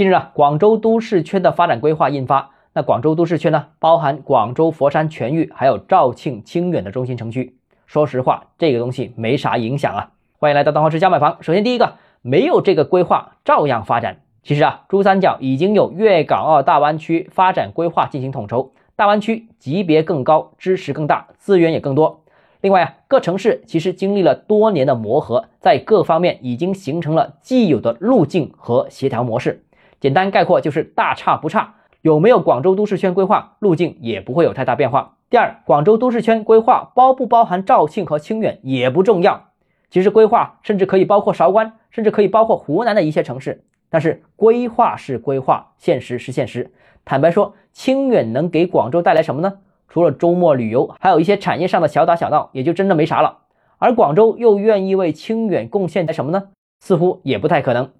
近日啊，广州都市圈的发展规划印发。那广州都市圈呢，包含广州、佛山、全域，还有肇庆、清远的中心城区。说实话，这个东西没啥影响啊。欢迎来到东浩之家买房。首先第一个，没有这个规划照样发展。其实啊，珠三角已经有粤港澳大湾区发展规划进行统筹，大湾区级别更高，支持更大，资源也更多。另外啊，各城市其实经历了多年的磨合，在各方面已经形成了既有的路径和协调模式。简单概括就是大差不差，有没有广州都市圈规划路径也不会有太大变化。第二，广州都市圈规划包不包含肇庆和清远也不重要，其实规划甚至可以包括韶关，甚至可以包括湖南的一些城市。但是规划是规划，现实是现实。坦白说，清远能给广州带来什么呢？除了周末旅游，还有一些产业上的小打小闹，也就真的没啥了。而广州又愿意为清远贡献点什么呢？似乎也不太可能。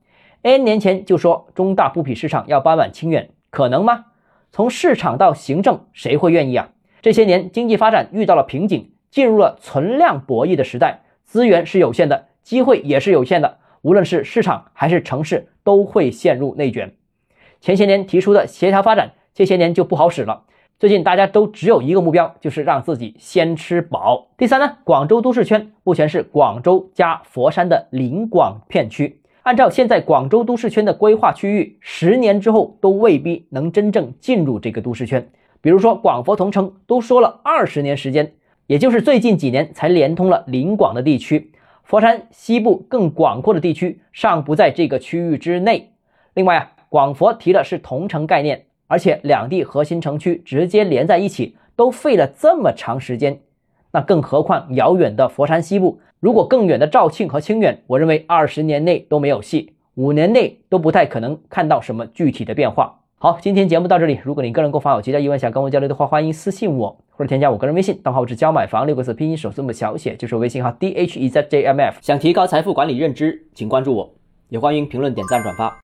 N 年前就说中大布匹市场要搬往清远，可能吗？从市场到行政，谁会愿意啊？这些年经济发展遇到了瓶颈，进入了存量博弈的时代，资源是有限的，机会也是有限的。无论是市场还是城市，都会陷入内卷。前些年提出的协调发展，这些年就不好使了。最近大家都只有一个目标，就是让自己先吃饱。第三呢，广州都市圈目前是广州加佛山的临广片区。按照现在广州都市圈的规划区域，十年之后都未必能真正进入这个都市圈。比如说广佛同城，都说了二十年时间，也就是最近几年才连通了临广的地区。佛山西部更广阔的地区尚不在这个区域之内。另外啊，广佛提的是同城概念，而且两地核心城区直接连在一起，都费了这么长时间，那更何况遥远的佛山西部？如果更远的肇庆和清远，我认为二十年内都没有戏，五年内都不太可能看到什么具体的变化。好，今天节目到这里。如果你个人购房有其他疑问想跟我交流的话，欢迎私信我或者添加我个人微信，账号是教买房六个字拼音首字母小写，就是微信号 d h e z j m f。想提高财富管理认知，请关注我，也欢迎评论、点赞、转发。